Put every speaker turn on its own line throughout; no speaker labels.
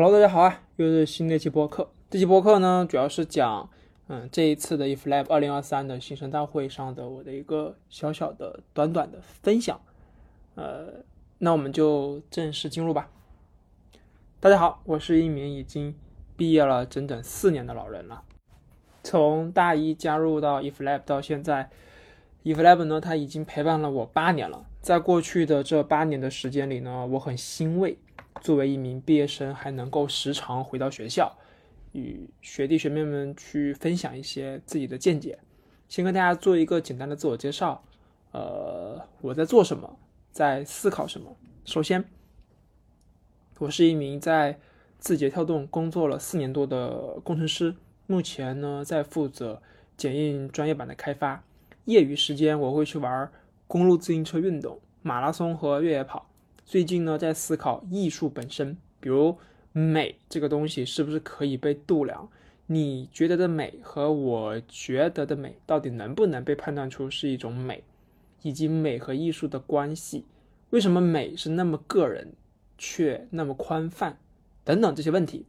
Hello，大家好啊，又是新的一期播客。这期播客呢，主要是讲，嗯，这一次的 eFlab 二零二三的新生大会上的我的一个小小的、短短的分享。呃，那我们就正式进入吧。大家好，我是一名已经毕业了整整四年的老人了。从大一加入到 eFlab 到现在，eFlab 呢，它已经陪伴了我八年了。在过去的这八年的时间里呢，我很欣慰。作为一名毕业生，还能够时常回到学校，与学弟学妹们去分享一些自己的见解。先跟大家做一个简单的自我介绍。呃，我在做什么，在思考什么？首先，我是一名在字节跳动工作了四年多的工程师，目前呢在负责剪映专业版的开发。业余时间我会去玩公路自行车运动、马拉松和越野跑。最近呢，在思考艺术本身，比如美这个东西是不是可以被度量？你觉得的美和我觉得的美，到底能不能被判断出是一种美？以及美和艺术的关系，为什么美是那么个人，却那么宽泛？等等这些问题。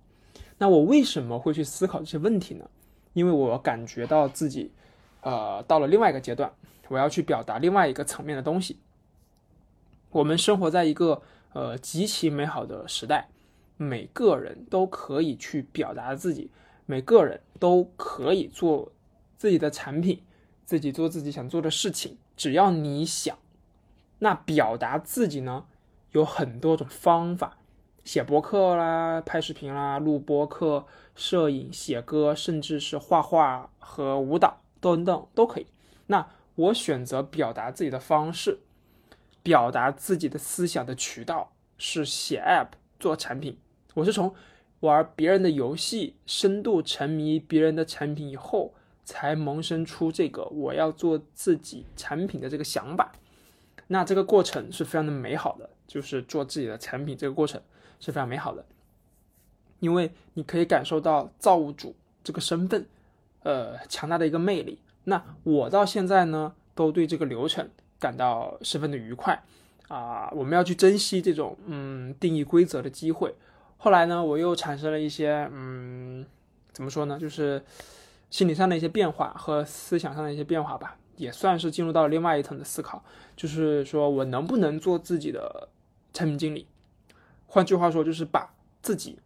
那我为什么会去思考这些问题呢？因为我感觉到自己，呃，到了另外一个阶段，我要去表达另外一个层面的东西。我们生活在一个呃极其美好的时代，每个人都可以去表达自己，每个人都可以做自己的产品，自己做自己想做的事情，只要你想。那表达自己呢，有很多种方法，写博客啦，拍视频啦，录播客、摄影、写歌，甚至是画画和舞蹈等等都可以。那我选择表达自己的方式。表达自己的思想的渠道是写 App 做产品。我是从玩别人的游戏深度沉迷别人的产品以后，才萌生出这个我要做自己产品的这个想法。那这个过程是非常的美好的，就是做自己的产品这个过程是非常美好的，因为你可以感受到造物主这个身份，呃，强大的一个魅力。那我到现在呢，都对这个流程。感到十分的愉快啊！我们要去珍惜这种嗯定义规则的机会。后来呢，我又产生了一些嗯怎么说呢，就是心理上的一些变化和思想上的一些变化吧，也算是进入到了另外一层的思考，就是说我能不能做自己的产品经理？换句话说，就是把自己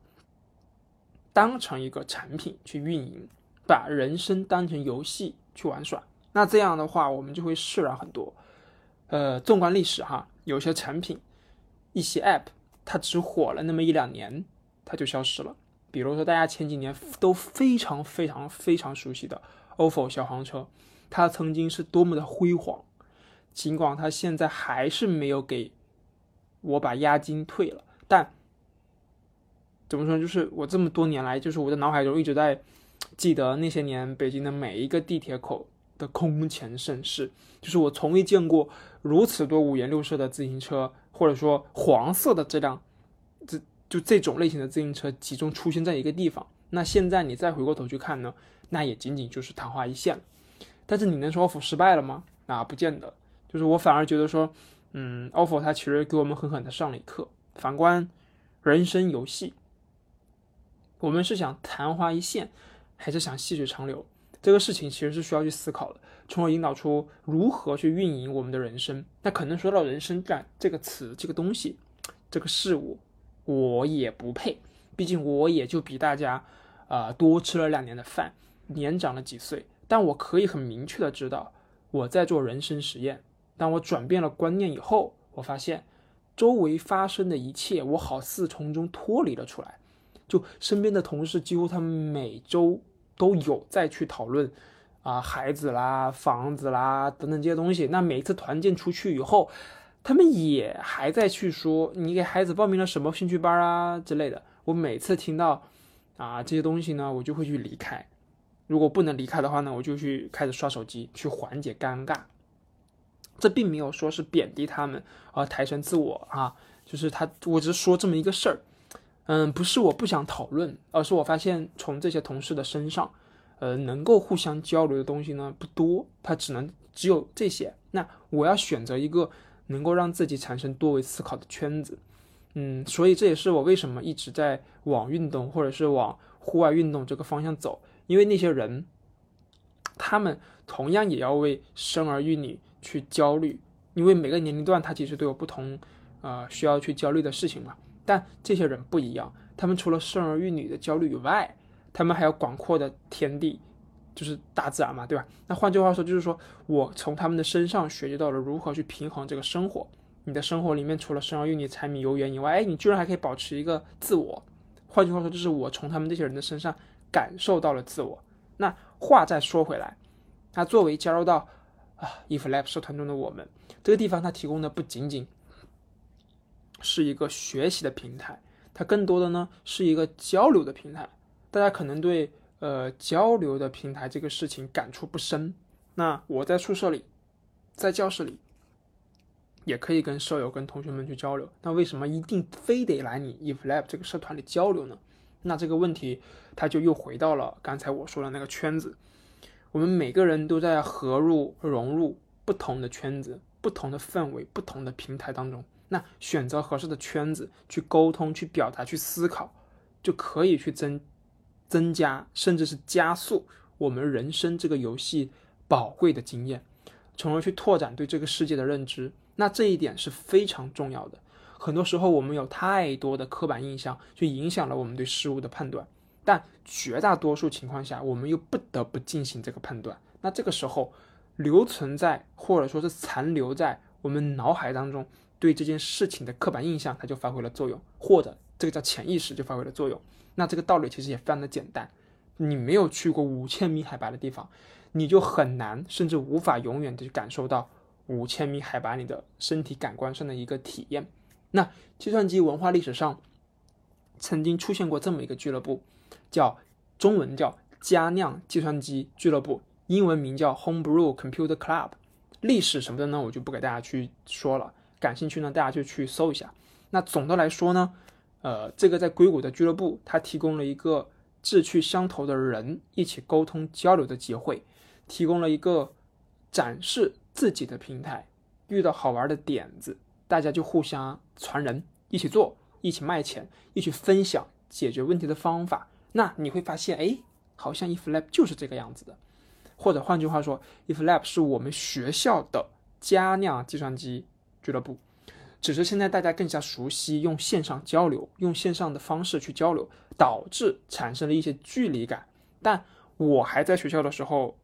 当成一个产品去运营，把人生当成游戏去玩耍。那这样的话，我们就会释然很多。呃，纵观历史哈，有些产品、一些 App，它只火了那么一两年，它就消失了。比如说，大家前几年都非常非常非常熟悉的 ofo 小黄车，它曾经是多么的辉煌。尽管它现在还是没有给我把押金退了，但怎么说，就是我这么多年来，就是我的脑海中一直在记得那些年北京的每一个地铁口。的空前盛世，就是我从未见过如此多五颜六色的自行车，或者说黄色的这辆，这就这种类型的自行车集中出现在一个地方。那现在你再回过头去看呢，那也仅仅就是昙花一现。但是你能说 ofo 失败了吗？那不见得。就是我反而觉得说，嗯，ofo 它其实给我们狠狠的上了一课。反观人生游戏，我们是想昙花一现，还是想细水长流？这个事情其实是需要去思考的，从而引导出如何去运营我们的人生。那可能说到人生感这个词、这个东西、这个事物，我也不配。毕竟我也就比大家，啊，多吃了两年的饭，年长了几岁。但我可以很明确的知道，我在做人生实验。当我转变了观念以后，我发现周围发生的一切，我好似从中脱离了出来。就身边的同事，几乎他们每周。都有再去讨论，啊，孩子啦、房子啦等等这些东西。那每次团建出去以后，他们也还在去说你给孩子报名了什么兴趣班啊之类的。我每次听到啊这些东西呢，我就会去离开。如果不能离开的话呢，我就去开始刷手机，去缓解尴尬。这并没有说是贬低他们而抬升自我啊，就是他，我只是说这么一个事儿。嗯，不是我不想讨论，而是我发现从这些同事的身上，呃，能够互相交流的东西呢不多，他只能只有这些。那我要选择一个能够让自己产生多维思考的圈子，嗯，所以这也是我为什么一直在往运动或者是往户外运动这个方向走，因为那些人，他们同样也要为生儿育女去焦虑，因为每个年龄段他其实都有不同，呃，需要去焦虑的事情嘛。但这些人不一样，他们除了生儿育女的焦虑以外，他们还有广阔的天地，就是大自然嘛，对吧？那换句话说，就是说我从他们的身上学习到了如何去平衡这个生活。你的生活里面除了生儿育女、柴米油盐以外，哎，你居然还可以保持一个自我。换句话说，就是我从他们这些人的身上感受到了自我。那话再说回来，那作为加入到啊 If Lab 社团中的我们，这个地方它提供的不仅仅是一个学习的平台，它更多的呢是一个交流的平台。大家可能对呃交流的平台这个事情感触不深。那我在宿舍里，在教室里。也可以跟舍友、跟同学们去交流。那为什么一定非得来你 If Lab 这个社团里交流呢？那这个问题，它就又回到了刚才我说的那个圈子。我们每个人都在合入、融入不同的圈子、不同的氛围、不同的平台当中。那选择合适的圈子去沟通、去表达、去思考，就可以去增增加，甚至是加速我们人生这个游戏宝贵的经验，从而去拓展对这个世界的认知。那这一点是非常重要的。很多时候，我们有太多的刻板印象，就影响了我们对事物的判断。但绝大多数情况下，我们又不得不进行这个判断。那这个时候，留存在或者说是残留在我们脑海当中对这件事情的刻板印象，它就发挥了作用，或者这个叫潜意识就发挥了作用。那这个道理其实也非常的简单。你没有去过五千米海拔的地方，你就很难，甚至无法永远的去感受到。五千米海拔里的身体感官上的一个体验。那计算机文化历史上曾经出现过这么一个俱乐部，叫中文叫佳酿计算机俱乐部，英文名叫 Homebrew Computer Club。历史什么的呢，我就不给大家去说了。感兴趣呢，大家就去搜一下。那总的来说呢，呃，这个在硅谷的俱乐部，它提供了一个志趣相投的人一起沟通交流的机会，提供了一个展示。自己的平台遇到好玩的点子，大家就互相传人，一起做，一起卖钱，一起分享解决问题的方法。那你会发现，哎，好像 If Lab 就是这个样子的。或者换句话说，If Lab 是我们学校的加酿计算机俱乐部，只是现在大家更加熟悉用线上交流，用线上的方式去交流，导致产生了一些距离感。但我还在学校的时候。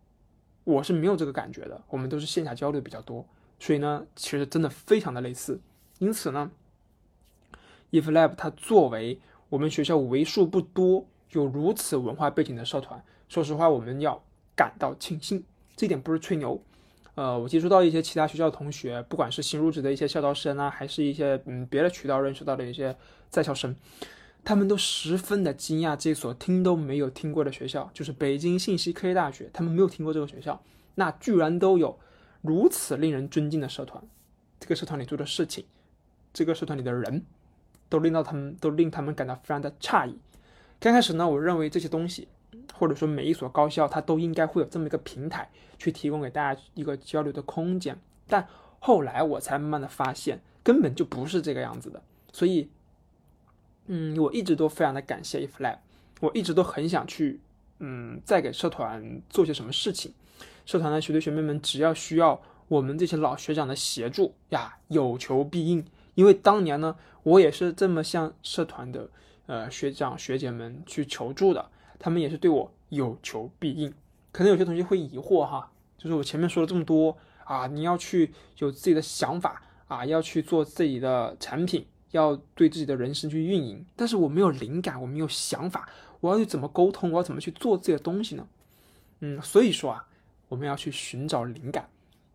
我是没有这个感觉的，我们都是线下交流比较多，所以呢，其实真的非常的类似。因此呢，If Lab 它作为我们学校为数不多有如此文化背景的社团，说实话，我们要感到庆幸。这点不是吹牛，呃，我接触到一些其他学校的同学，不管是新入职的一些校招生啊，还是一些嗯别的渠道认识到的一些在校生。他们都十分的惊讶，这所听都没有听过的学校，就是北京信息科技大学。他们没有听过这个学校，那居然都有如此令人尊敬的社团。这个社团里做的事情，这个社团里的人，都令到他们都令他们感到非常的诧异。刚开始呢，我认为这些东西，或者说每一所高校，它都应该会有这么一个平台，去提供给大家一个交流的空间。但后来我才慢慢的发现，根本就不是这个样子的。所以。嗯，我一直都非常的感谢 If Lab，我一直都很想去，嗯，再给社团做些什么事情。社团的学弟学妹们，只要需要我们这些老学长的协助呀，有求必应。因为当年呢，我也是这么向社团的呃学长学姐们去求助的，他们也是对我有求必应。可能有些同学会疑惑哈，就是我前面说了这么多啊，你要去有自己的想法啊，要去做自己的产品。要对自己的人生去运营，但是我没有灵感，我没有想法，我要去怎么沟通，我要怎么去做自己的东西呢？嗯，所以说啊，我们要去寻找灵感。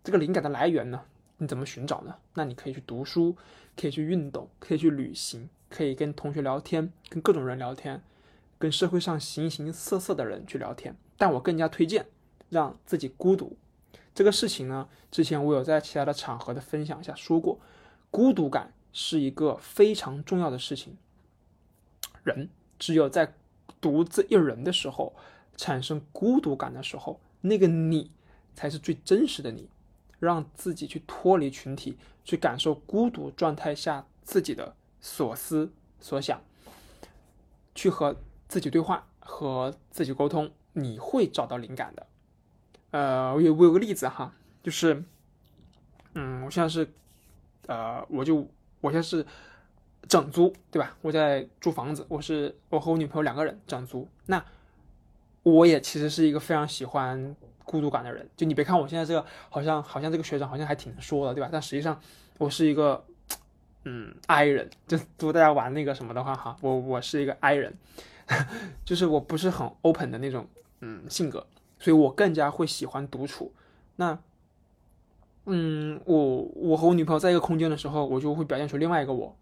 这个灵感的来源呢，你怎么寻找呢？那你可以去读书，可以去运动，可以去旅行，可以跟同学聊天，跟各种人聊天，跟社会上形形色色的人去聊天。但我更加推荐让自己孤独。这个事情呢，之前我有在其他的场合的分享下说过，孤独感。是一个非常重要的事情。人只有在独自一人的时候，产生孤独感的时候，那个你才是最真实的你。让自己去脱离群体，去感受孤独状态下自己的所思所想，去和自己对话，和自己沟通，你会找到灵感的。呃，我有我有个例子哈，就是，嗯，我现在是，呃，我就我现在是整租，对吧？我在租房子，我是我和我女朋友两个人整租。那我也其实是一个非常喜欢孤独感的人。就你别看我现在这个好像好像这个学长好像还挺能说的，对吧？但实际上我是一个嗯 I 人。就如果大家玩那个什么的话哈，我我是一个 I 人，就是我不是很 open 的那种嗯性格。所以我更加会喜欢独处。那，嗯，我我和我女朋友在一个空间的时候，我就会表现出另外一个我。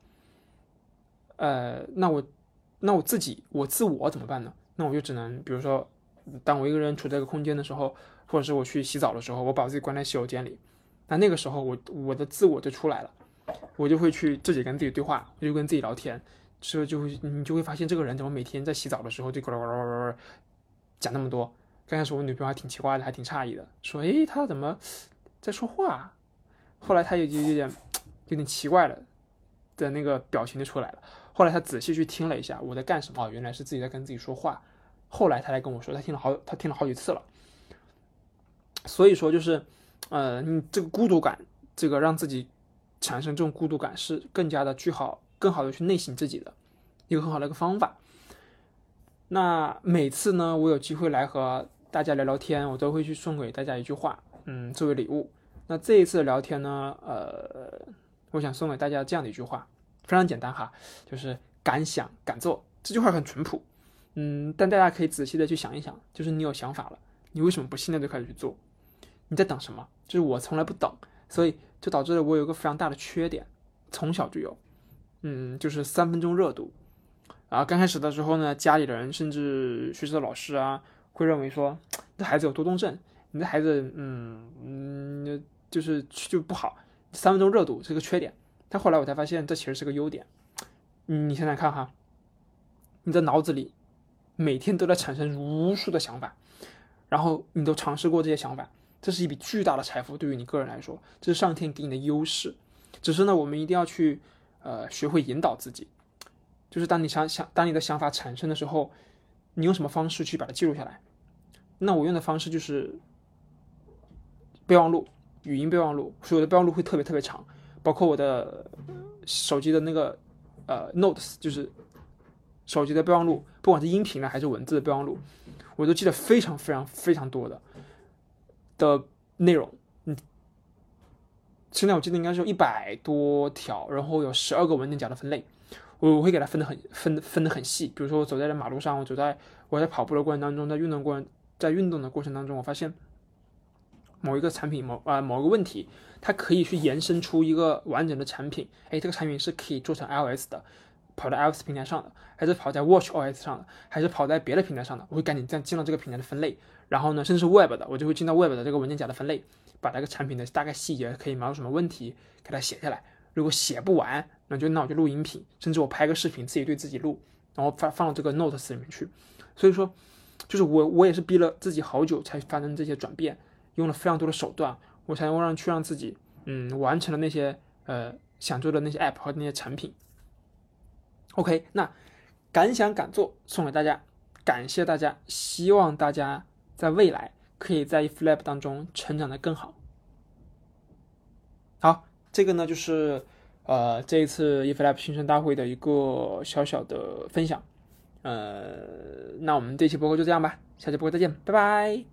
呃，那我，那我自己，我自我怎么办呢？那我就只能，比如说，当我一个人处在一个空间的时候，或者是我去洗澡的时候，我把自己关在洗手间里。那那个时候，我我的自我就出来了，我就会去自己跟自己对话，我就跟自己聊天，之后就会你就会发现这个人怎么每天在洗澡的时候就呱呱呱呱呱讲那么多。刚开始我女朋友还挺奇怪的，还挺诧异的，说：“诶，他怎么在说话？”后来他也就有点有点奇怪了的那个表情就出来了。后来他仔细去听了一下我在干什么，原来是自己在跟自己说话。后来他来跟我说，他听了好他听了好几次了。所以说就是，呃，你这个孤独感，这个让自己产生这种孤独感是更加的去好，更好的去内省自己的一个很好的一个方法。那每次呢，我有机会来和大家聊聊天，我都会去送给大家一句话，嗯，作为礼物。那这一次的聊天呢，呃，我想送给大家这样的一句话，非常简单哈，就是敢想敢做。这句话很淳朴，嗯，但大家可以仔细的去想一想，就是你有想法了，你为什么不现在就开始去做？你在等什么？就是我从来不等，所以就导致了我有一个非常大的缺点，从小就有，嗯，就是三分钟热度。啊，刚开始的时候呢，家里的人甚至学校的老师啊。会认为说，这孩子有多动症，你的孩子，嗯嗯，就是就不好，三分钟热度是个缺点。但后来我才发现，这其实是个优点。你想想看哈，你的脑子里每天都在产生无数的想法，然后你都尝试过这些想法，这是一笔巨大的财富，对于你个人来说，这是上天给你的优势。只是呢，我们一定要去呃学会引导自己，就是当你想想，当你的想法产生的时候。你用什么方式去把它记录下来？那我用的方式就是备忘录，语音备忘录。所以我的备忘录会特别特别长，包括我的手机的那个呃 Notes，就是手机的备忘录，不管是音频的还是文字的备忘录，我都记得非常非常非常多的的内容。现在我记得应该是有一百多条，然后有十二个文件夹的分类。我我会给它分得很分分得很细，比如说我走在这马路上，我走在我在跑步的过程当中，在运动过程在运动的过程当中，我发现某一个产品某啊某一个问题，它可以去延伸出一个完整的产品。哎，这个产品是可以做成 iOS 的，跑在 iOS 平台上的，还是跑在 WatchOS 上的，还是跑在别的平台上的？我会赶紧这样进到这个平台的分类，然后呢，甚至是 Web 的，我就会进到 Web 的这个文件夹的分类，把那个产品的大概细节可以描述什么问题给它写下来。如果写不完，那就那我就录音频，甚至我拍个视频，自己对自己录，然后发放到这个 Notes 里面去。所以说，就是我我也是逼了自己好久才发生这些转变，用了非常多的手段，我才能让去让自己嗯完成了那些呃想做的那些 App 和那些产品。OK，那敢想敢做送给大家，感谢大家，希望大家在未来可以在 Flap 当中成长的更好。好。这个呢，就是呃这一次 iflap 新生大会的一个小小的分享，呃，那我们这期播客就这样吧，下期播客再见，拜拜。